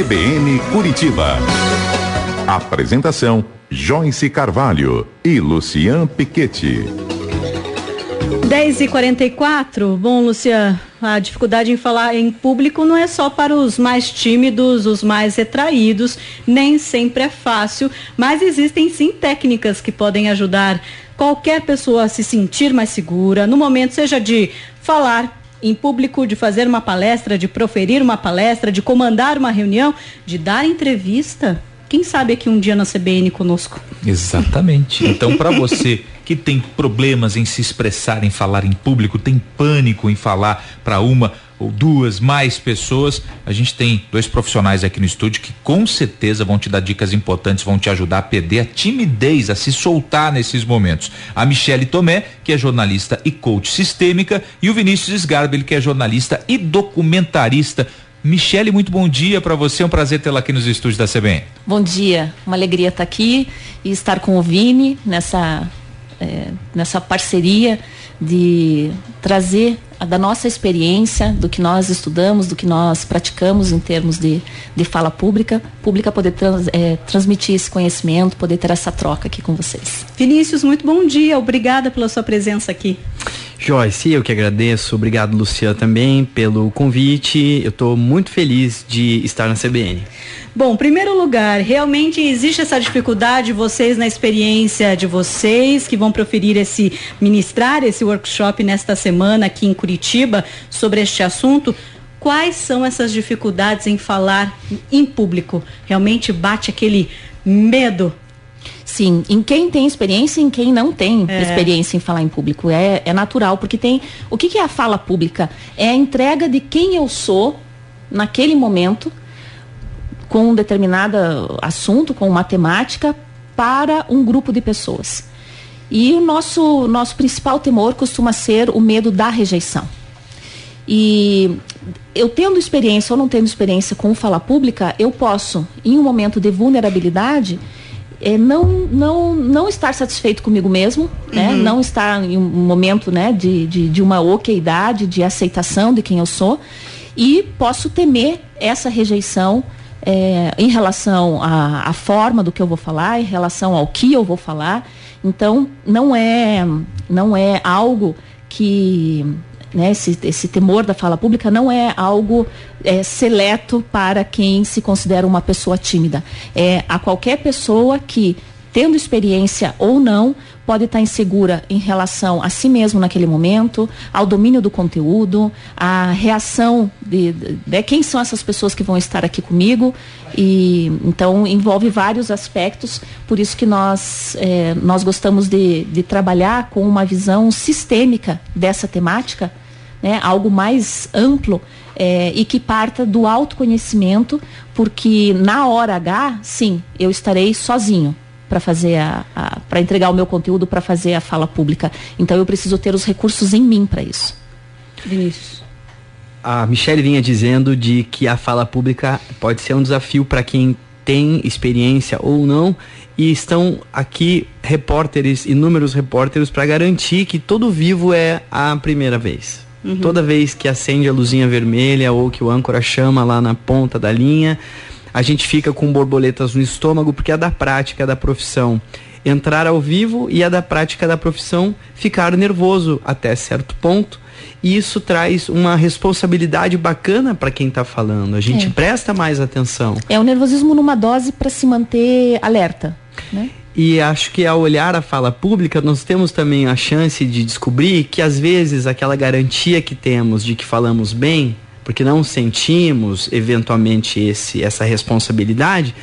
CBN Curitiba. Apresentação: Joyce Carvalho e Lucian Piquete. 10 e 44 Bom, Lucian, a dificuldade em falar em público não é só para os mais tímidos, os mais retraídos, nem sempre é fácil, mas existem sim técnicas que podem ajudar qualquer pessoa a se sentir mais segura no momento, seja de falar em público, de fazer uma palestra, de proferir uma palestra, de comandar uma reunião, de dar entrevista. Quem sabe aqui um dia na CBN conosco. Exatamente. Então, para você que tem problemas em se expressar, em falar em público, tem pânico em falar para uma ou duas, mais pessoas, a gente tem dois profissionais aqui no estúdio que com certeza vão te dar dicas importantes, vão te ajudar a perder a timidez, a se soltar nesses momentos. A Michele Tomé, que é jornalista e coach sistêmica, e o Vinícius Sgarbel, que é jornalista e documentarista. Michele, muito bom dia para você, é um prazer tê-la aqui nos estúdios da CBN. Bom dia, uma alegria estar aqui e estar com o Vini nessa, é, nessa parceria de trazer da nossa experiência, do que nós estudamos, do que nós praticamos em termos de, de fala pública, pública poder trans, é, transmitir esse conhecimento, poder ter essa troca aqui com vocês. Vinícius, muito bom dia, obrigada pela sua presença aqui. Joyce, eu que agradeço. Obrigado, Luciana, também pelo convite. Eu estou muito feliz de estar na CBN. Bom, primeiro lugar, realmente existe essa dificuldade, vocês na experiência de vocês que vão proferir esse, ministrar esse workshop nesta semana aqui em Curitiba sobre este assunto. Quais são essas dificuldades em falar em público? Realmente bate aquele medo Sim, em quem tem experiência e em quem não tem é. experiência em falar em público. É, é natural, porque tem. O que, que é a fala pública? É a entrega de quem eu sou naquele momento, com um determinado assunto, com uma temática, para um grupo de pessoas. E o nosso, nosso principal temor costuma ser o medo da rejeição. E eu tendo experiência ou não tendo experiência com fala pública, eu posso, em um momento de vulnerabilidade, é, não, não, não estar satisfeito comigo mesmo, né? Uhum. Não estar em um momento, né, de, de, de uma oqueidade, de aceitação de quem eu sou. E posso temer essa rejeição é, em relação à, à forma do que eu vou falar, em relação ao que eu vou falar. Então, não é, não é algo que né, esse, esse temor da fala pública não é algo é, seleto para quem se considera uma pessoa tímida. É a qualquer pessoa que, tendo experiência ou não, pode estar insegura em relação a si mesmo naquele momento, ao domínio do conteúdo, à reação de, de, de, quem são essas pessoas que vão estar aqui comigo e então envolve vários aspectos, por isso que nós é, nós gostamos de, de trabalhar com uma visão sistêmica dessa temática né, algo mais amplo é, e que parta do autoconhecimento, porque na hora H, sim, eu estarei sozinho para fazer a, a para entregar o meu conteúdo para fazer a fala pública. Então eu preciso ter os recursos em mim para isso. Vinícius. A Michelle vinha dizendo de que a fala pública pode ser um desafio para quem tem experiência ou não e estão aqui repórteres, inúmeros repórteres para garantir que todo vivo é a primeira vez. Uhum. Toda vez que acende a luzinha vermelha ou que o âncora chama lá na ponta da linha, a gente fica com borboletas no estômago porque é da prática da profissão entrar ao vivo e é da prática da profissão ficar nervoso até certo ponto. E isso traz uma responsabilidade bacana para quem está falando. A gente é. presta mais atenção. É o nervosismo numa dose para se manter alerta. Né? E acho que ao olhar a fala pública, nós temos também a chance de descobrir que às vezes aquela garantia que temos de que falamos bem, porque não sentimos eventualmente esse, essa responsabilidade,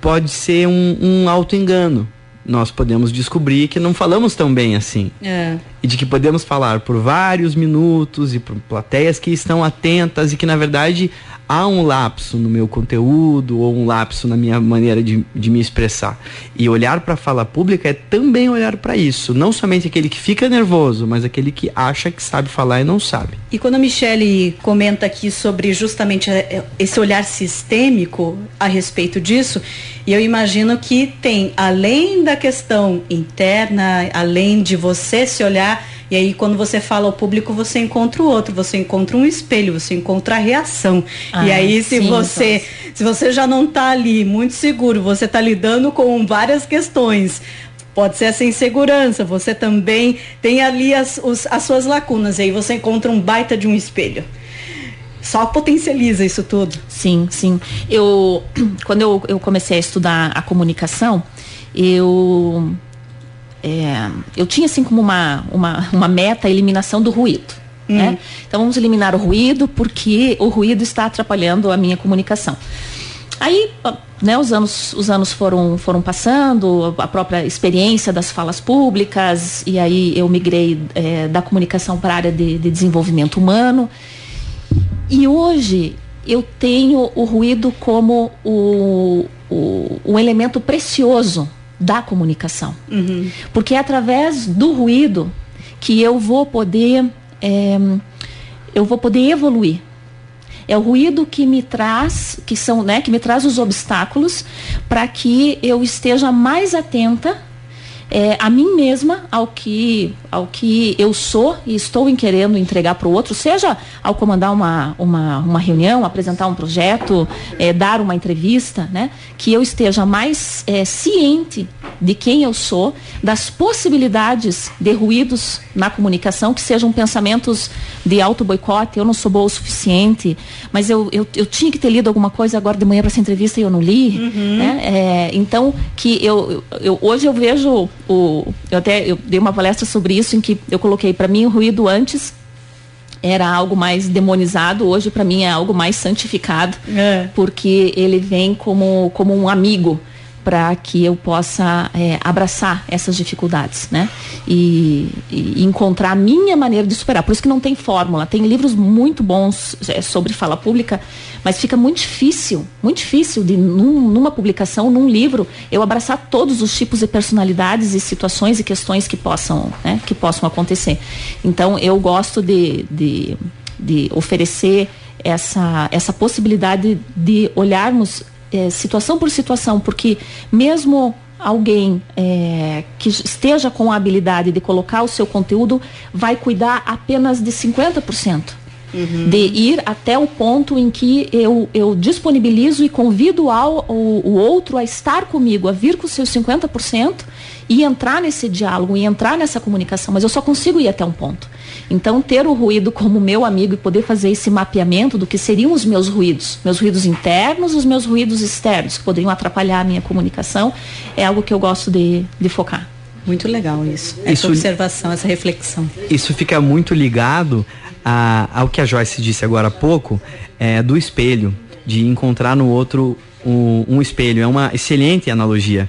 pode ser um, um auto-engano. Nós podemos descobrir que não falamos tão bem assim. É. E de que podemos falar por vários minutos e por plateias que estão atentas e que, na verdade, há um lapso no meu conteúdo ou um lapso na minha maneira de, de me expressar. E olhar para a fala pública é também olhar para isso. Não somente aquele que fica nervoso, mas aquele que acha que sabe falar e não sabe. E quando a Michelle comenta aqui sobre justamente é, é, esse olhar sistêmico a respeito disso, e eu imagino que tem, além da questão interna, além de você se olhar E aí, quando você fala ao público, você encontra o outro, você encontra um espelho, você encontra a reação. Ah, e aí, se sim, você, se você já não está ali muito seguro, você está lidando com várias questões. Pode ser essa insegurança, você também tem ali as, os, as suas lacunas, e aí você encontra um baita de um espelho só potencializa isso tudo. Sim, sim. Eu, quando eu, eu comecei a estudar a comunicação, eu é, eu tinha assim como uma, uma, uma meta a eliminação do ruído. Hum. Né? Então vamos eliminar o ruído porque o ruído está atrapalhando a minha comunicação. Aí, né, os anos, os anos foram, foram passando, a própria experiência das falas públicas, e aí eu migrei é, da comunicação para a área de, de desenvolvimento humano. E hoje eu tenho o ruído como o, o, o elemento precioso da comunicação. Uhum. Porque é através do ruído que eu vou poder é, eu vou poder evoluir. É o ruído que me traz, que são, né, que me traz os obstáculos para que eu esteja mais atenta é, a mim mesma ao que, ao que eu sou e estou em querendo entregar para o outro, seja ao comandar uma, uma, uma reunião, apresentar um projeto, é, dar uma entrevista, né? que eu esteja mais é, ciente de quem eu sou, das possibilidades de ruídos na comunicação, que sejam pensamentos de auto-boicote, eu não sou boa o suficiente, mas eu, eu, eu tinha que ter lido alguma coisa agora de manhã para essa entrevista e eu não li. Uhum. Né? É, então, que eu, eu, hoje eu vejo o, eu até eu dei uma palestra sobre isso em que eu coloquei para mim o ruído antes era algo mais demonizado, hoje para mim é algo mais santificado, é. porque ele vem como, como um amigo para que eu possa é, abraçar essas dificuldades, né? E, e, encontrar a minha maneira de superar. Por isso que não tem fórmula. Tem livros muito bons é, sobre fala pública, mas fica muito difícil, muito difícil de num, numa publicação, num livro, eu abraçar todos os tipos de personalidades e situações e questões que possam, né, que possam acontecer. Então eu gosto de, de, de oferecer essa, essa possibilidade de olharmos é, situação por situação, porque mesmo alguém é, que esteja com a habilidade de colocar o seu conteúdo vai cuidar apenas de 50%. Uhum. De ir até o ponto em que eu, eu disponibilizo e convido ao, o, o outro a estar comigo, a vir com seus 50% e entrar nesse diálogo e entrar nessa comunicação, mas eu só consigo ir até um ponto. Então, ter o ruído como meu amigo e poder fazer esse mapeamento do que seriam os meus ruídos, meus ruídos internos, os meus ruídos externos, que poderiam atrapalhar a minha comunicação, é algo que eu gosto de, de focar. Muito legal isso. Essa isso, observação, essa reflexão. Isso fica muito ligado a, ao que a Joyce disse agora há pouco, é, do espelho, de encontrar no outro um, um espelho. É uma excelente analogia.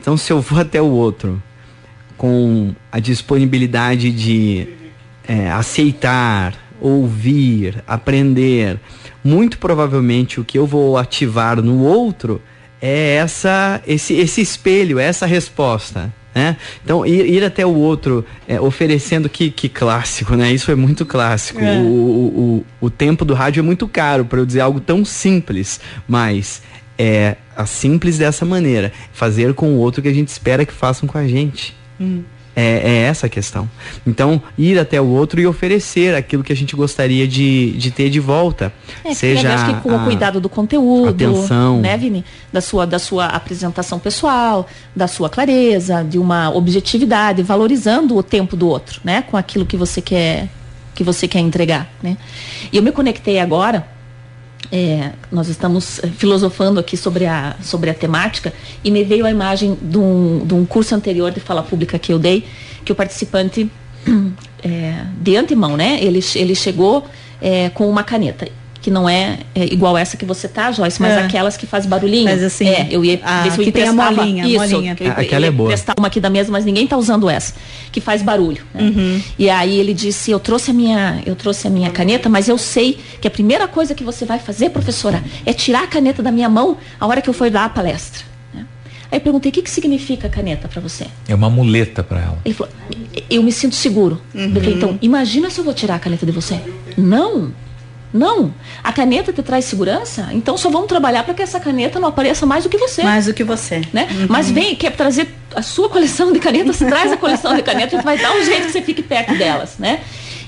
Então, se eu vou até o outro com a disponibilidade de é, aceitar, ouvir, aprender, muito provavelmente o que eu vou ativar no outro é essa, esse, esse espelho, essa resposta. Né? Então, ir, ir, até o outro é, oferecendo que, que clássico, né? Isso é muito clássico. É. O, o, o, o tempo do rádio é muito caro para eu dizer algo tão simples, mas é a simples dessa maneira. Fazer com o outro que a gente espera que façam com a gente. Hum. É, é, essa a questão. Então, ir até o outro e oferecer aquilo que a gente gostaria de, de ter de volta. É, seja acho que com o cuidado do conteúdo, atenção. né, Vini? Da sua, da sua apresentação pessoal, da sua clareza, de uma objetividade, valorizando o tempo do outro, né? Com aquilo que você quer, que você quer entregar, né? E eu me conectei agora é, nós estamos é, filosofando aqui sobre a, sobre a temática e me veio a imagem de um, de um curso anterior de fala pública que eu dei, que o participante, é, de antemão, né, ele, ele chegou é, com uma caneta que não é, é, igual essa que você tá, Joyce, mas é. aquelas que faz barulhinho. Mas assim, é, eu ia a, ver se eu que tem a molinha, isso, molinha. Eu, Aquela é boa. testar uma aqui da mesa, mas ninguém tá usando essa, que faz barulho. Né? Uhum. E aí ele disse, eu trouxe a minha, eu trouxe a minha caneta, mas eu sei que a primeira coisa que você vai fazer, professora, é tirar a caneta da minha mão a hora que eu for dar a palestra. Né? Aí eu perguntei, o que, que significa caneta para você? É uma muleta para ela. Ele falou, eu me sinto seguro. Uhum. Eu falei, então, imagina se eu vou tirar a caneta de você. Não, não. A caneta te traz segurança? Então só vamos trabalhar para que essa caneta não apareça mais do que você. Mais do que você. Né? Uhum. Mas vem, quer trazer a sua coleção de canetas, traz a coleção de canetas, vai dar um jeito que você fique perto delas, né?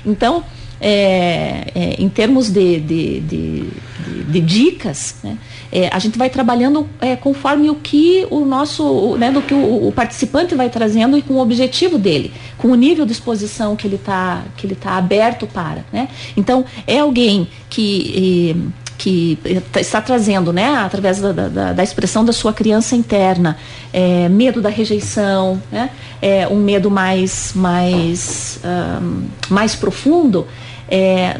Então, é, é, em termos de, de, de, de dicas, né, é, a gente vai trabalhando é, conforme o que o nosso, né, do que o, o, participante vai trazendo e com o objetivo dele, com o nível de exposição que ele está que ele tá aberto para, né? Então é alguém que que está trazendo, né, através da, da, da, expressão da sua criança interna, é, medo da rejeição, né, é, um medo mais, mais, um, mais profundo, é,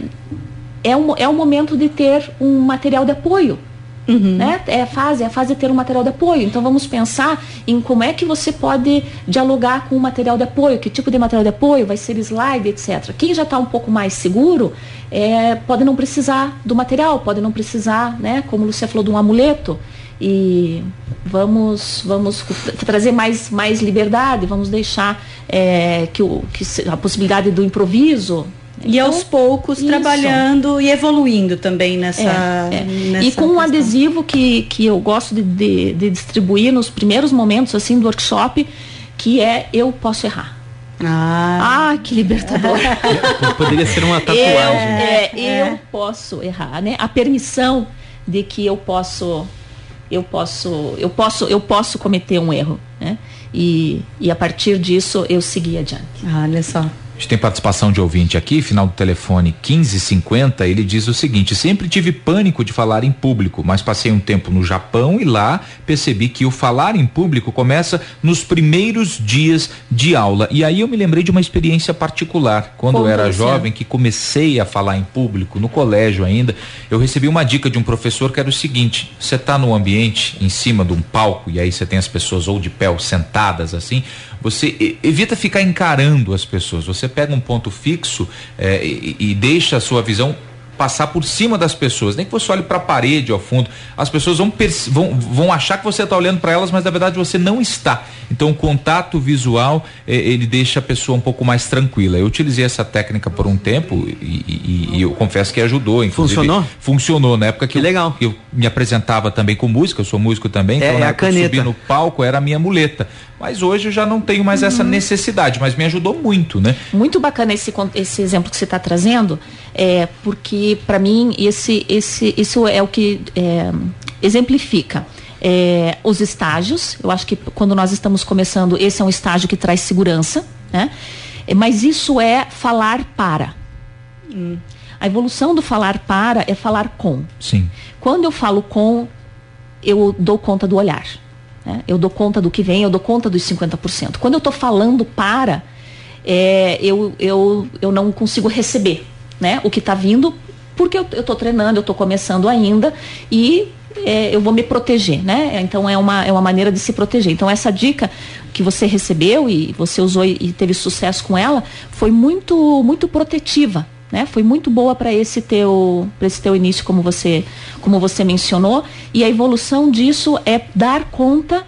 é, um, é um momento de ter um material de apoio. Uhum. Né? É a fase, é a fase de ter um material de apoio. Então vamos pensar em como é que você pode dialogar com o material de apoio, que tipo de material de apoio, vai ser slide, etc. Quem já está um pouco mais seguro é, pode não precisar do material, pode não precisar, né, como você falou, de um amuleto. E vamos, vamos trazer mais, mais liberdade, vamos deixar é, que, o, que a possibilidade do improviso e então, aos poucos isso. trabalhando e evoluindo também nessa. É, é. nessa e com um adesivo que, que eu gosto de, de, de, distribuir nos primeiros momentos assim do workshop, que é eu posso errar. Ah, ah que libertador. Poderia ser uma tatuagem. Eu, é, é, eu posso errar, né? A permissão de que eu posso eu posso eu posso eu posso cometer um erro, né? E, e a partir disso eu seguir adiante. Ah, olha só gente tem participação de ouvinte aqui, final do telefone 1550. Ele diz o seguinte: sempre tive pânico de falar em público, mas passei um tempo no Japão e lá percebi que o falar em público começa nos primeiros dias de aula. E aí eu me lembrei de uma experiência particular. Quando Como eu era jovem, que comecei a falar em público, no colégio ainda, eu recebi uma dica de um professor que era o seguinte: você está no ambiente, em cima de um palco, e aí você tem as pessoas ou de pé ou sentadas assim você evita ficar encarando as pessoas. Você pega um ponto fixo é, e, e deixa a sua visão passar por cima das pessoas, nem que você olhe para a parede ao fundo, as pessoas vão, vão, vão achar que você está olhando para elas, mas na verdade você não está. Então o contato visual eh, ele deixa a pessoa um pouco mais tranquila. Eu utilizei essa técnica por um tempo e, e, e eu confesso que ajudou. Funcionou? Funcionou na época que, que eu, legal. eu me apresentava também com música, eu sou músico também, é, então é na a época caneta. eu subi no palco era a minha muleta. Mas hoje eu já não tenho mais uhum. essa necessidade, mas me ajudou muito, né? Muito bacana esse, esse exemplo que você está trazendo, é, porque para mim esse, esse, isso é o que é, exemplifica. É, os estágios, eu acho que quando nós estamos começando, esse é um estágio que traz segurança, né? É, mas isso é falar para. Hum. A evolução do falar para é falar com. Sim. Quando eu falo com, eu dou conta do olhar. Né? Eu dou conta do que vem, eu dou conta dos 50%. Quando eu estou falando para, é, eu, eu, eu não consigo receber né, o que está vindo, porque eu estou treinando, eu estou começando ainda e é, eu vou me proteger, né? Então é uma, é uma maneira de se proteger. Então essa dica que você recebeu e você usou e, teve sucesso com ela foi muito muito protetiva, né? Foi muito boa para esse teu para esse teu início como você como você mencionou e a evolução disso é dar conta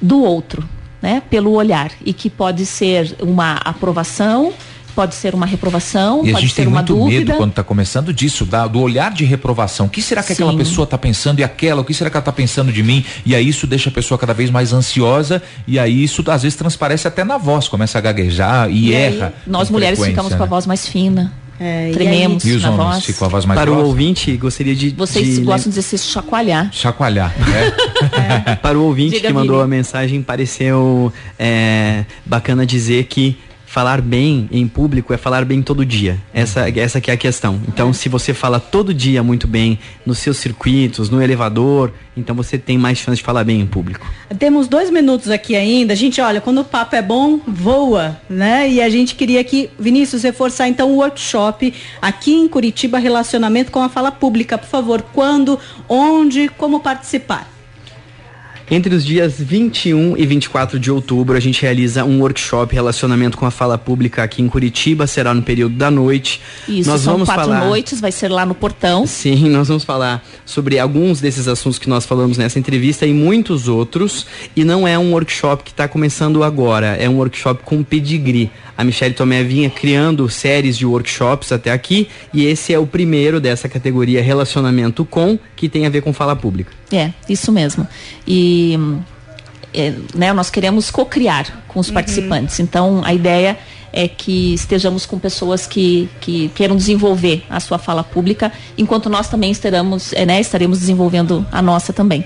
do outro, né? Pelo olhar e que pode ser uma aprovação pode ser uma reprovação, e pode ser uma dúvida. E a gente tem muito medo quando está começando disso, da, do olhar de reprovação. O que será que Sim. aquela pessoa está pensando e aquela? O que será que ela está pensando de mim? E aí isso deixa a pessoa cada vez mais ansiosa e aí isso às vezes transparece até na voz, começa a gaguejar e, e erra. Aí, nós mulheres ficamos né? com a voz mais fina. É, trememos e, e os na voz. Ficam a voz mais Para grossa. o ouvinte, gostaria de. Vocês de... gostam de dizer se chacoalhar. Chacoalhar, né? é. Para o ouvinte Diga que mandou a mensagem, pareceu é, bacana dizer que falar bem em público é falar bem todo dia. Essa, essa que é a questão. Então, se você fala todo dia muito bem nos seus circuitos, no elevador, então você tem mais chance de falar bem em público. Temos dois minutos aqui ainda. A gente, olha, quando o papo é bom, voa, né? E a gente queria aqui, Vinícius, reforçar então o workshop aqui em Curitiba, relacionamento com a fala pública. Por favor, quando, onde, como participar? Entre os dias 21 e 24 de outubro, a gente realiza um workshop relacionamento com a fala pública aqui em Curitiba, será no período da noite. Isso, nós são vamos quatro falar... noites, vai ser lá no portão. Sim, nós vamos falar sobre alguns desses assuntos que nós falamos nessa entrevista e muitos outros. E não é um workshop que está começando agora, é um workshop com pedigree. A Michelle Tomé vinha criando séries de workshops até aqui e esse é o primeiro dessa categoria relacionamento com, que tem a ver com fala pública. É, isso mesmo. E é, né, nós queremos co-criar com os uhum. participantes. Então, a ideia é que estejamos com pessoas que, que queiram desenvolver a sua fala pública, enquanto nós também estaremos, é, né, estaremos desenvolvendo a nossa também.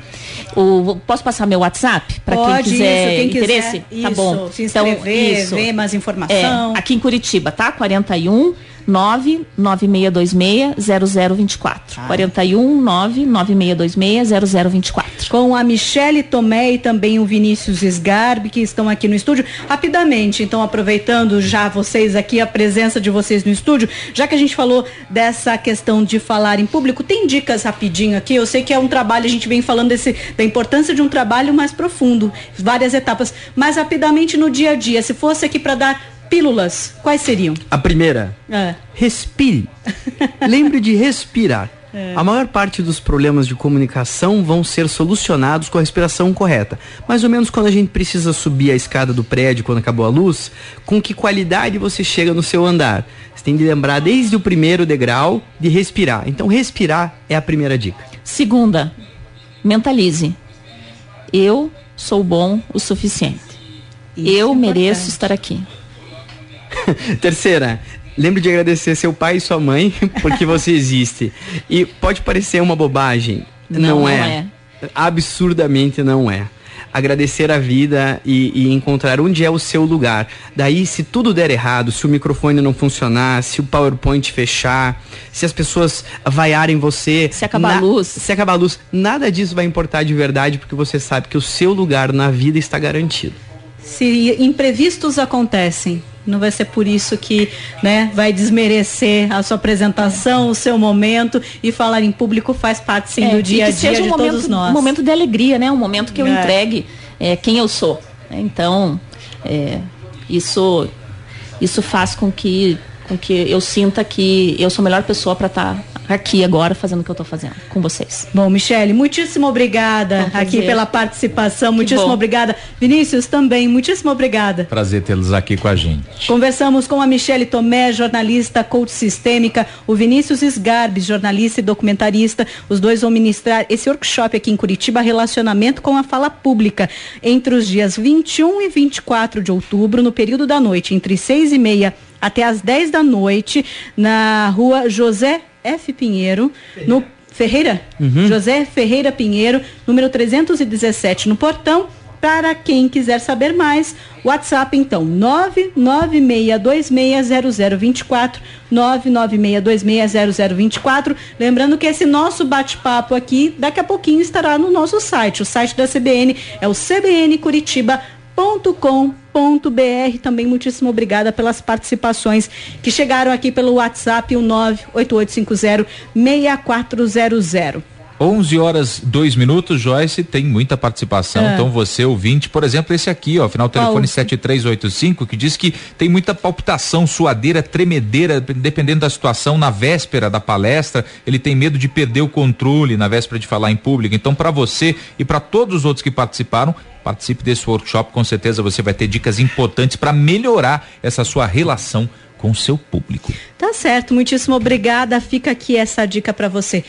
O, posso passar meu WhatsApp para quem quiser isso, quem interesse? Quiser, tá bom. Se então, inscrever, então, isso. ver mais informação. É, aqui em Curitiba, tá? 41 99626-0024. Ah. 41 99626-0024. Com a Michele Tomé e também o Vinícius Sgarbi, que estão aqui no estúdio. Rapidamente, então, aproveitando já vocês aqui, a presença de vocês no estúdio, já que a gente falou dessa questão de falar em público, tem dicas rapidinho aqui? Eu sei que é um trabalho, a gente vem falando desse, da importância de um trabalho mais profundo, várias etapas. Mas rapidamente no dia a dia, se fosse aqui para dar pílulas, quais seriam? A primeira, é. respire. Lembre de respirar. É. A maior parte dos problemas de comunicação vão ser solucionados com a respiração correta. Mais ou menos quando a gente precisa subir a escada do prédio quando acabou a luz, com que qualidade você chega no seu andar? Você tem de lembrar desde o primeiro degrau de respirar. Então, respirar é a primeira dica. Segunda, mentalize. Eu sou bom o suficiente. Isso eu é mereço estar aqui. Terceira, lembre de agradecer seu pai e sua mãe porque você existe. E pode parecer uma bobagem, não, não, é. não é. Absurdamente não é agradecer a vida e, e, encontrar onde é o seu lugar. Daí, se tudo der errado, se o microfone não funcionar, se o PowerPoint fechar, se as pessoas vaiarem você. Se acabar a luz. Se acabar a luz, nada disso vai importar de verdade, porque você sabe que o seu lugar na vida está garantido. Se imprevistos acontecem, não vai ser por isso que né, vai desmerecer a sua apresentação, o seu momento e falar em público faz parte sim é, do dia a dia seja um de momento, todos nós. Um momento de alegria, né? Um momento que eu é. entregue é, quem eu sou. Então, é, isso, isso faz com que, com que eu sinta que eu sou a melhor pessoa para estar tá aqui agora fazendo o que eu estou fazendo com vocês. Bom, Michele, muitíssimo obrigada é aqui pela participação, que muitíssimo bom. obrigada. Vinícius também, muitíssimo obrigada. Prazer tê-los aqui com a gente. Conversamos com a Michele Tomé, jornalista, coach sistêmica, o Vinícius Sgarbes, jornalista e documentarista. Os dois vão ministrar esse workshop aqui em Curitiba, relacionamento com a fala pública, entre os dias 21 e 24 de outubro, no período da noite, entre seis e meia até as 10 da noite, na rua José F. Pinheiro, no Ferreira, uhum. José Ferreira Pinheiro, número 317, no portão. Para quem quiser saber mais, WhatsApp então 996260024, 996260024. Lembrando que esse nosso bate-papo aqui daqui a pouquinho estará no nosso site. O site da CBN é o cbncuritiba.com.br br Também muitíssimo obrigada pelas participações que chegaram aqui pelo WhatsApp, o 98850 6400. 11 horas 2 minutos, Joyce, tem muita participação. É. Então você ouvinte, por exemplo, esse aqui, ó, final telefone 7385, que diz que tem muita palpitação, suadeira, tremedeira, dependendo da situação na véspera da palestra, ele tem medo de perder o controle na véspera de falar em público. Então, para você e para todos os outros que participaram, participe desse workshop, com certeza você vai ter dicas importantes para melhorar essa sua relação com o seu público. Tá certo, muitíssimo obrigada. Fica aqui essa dica para você.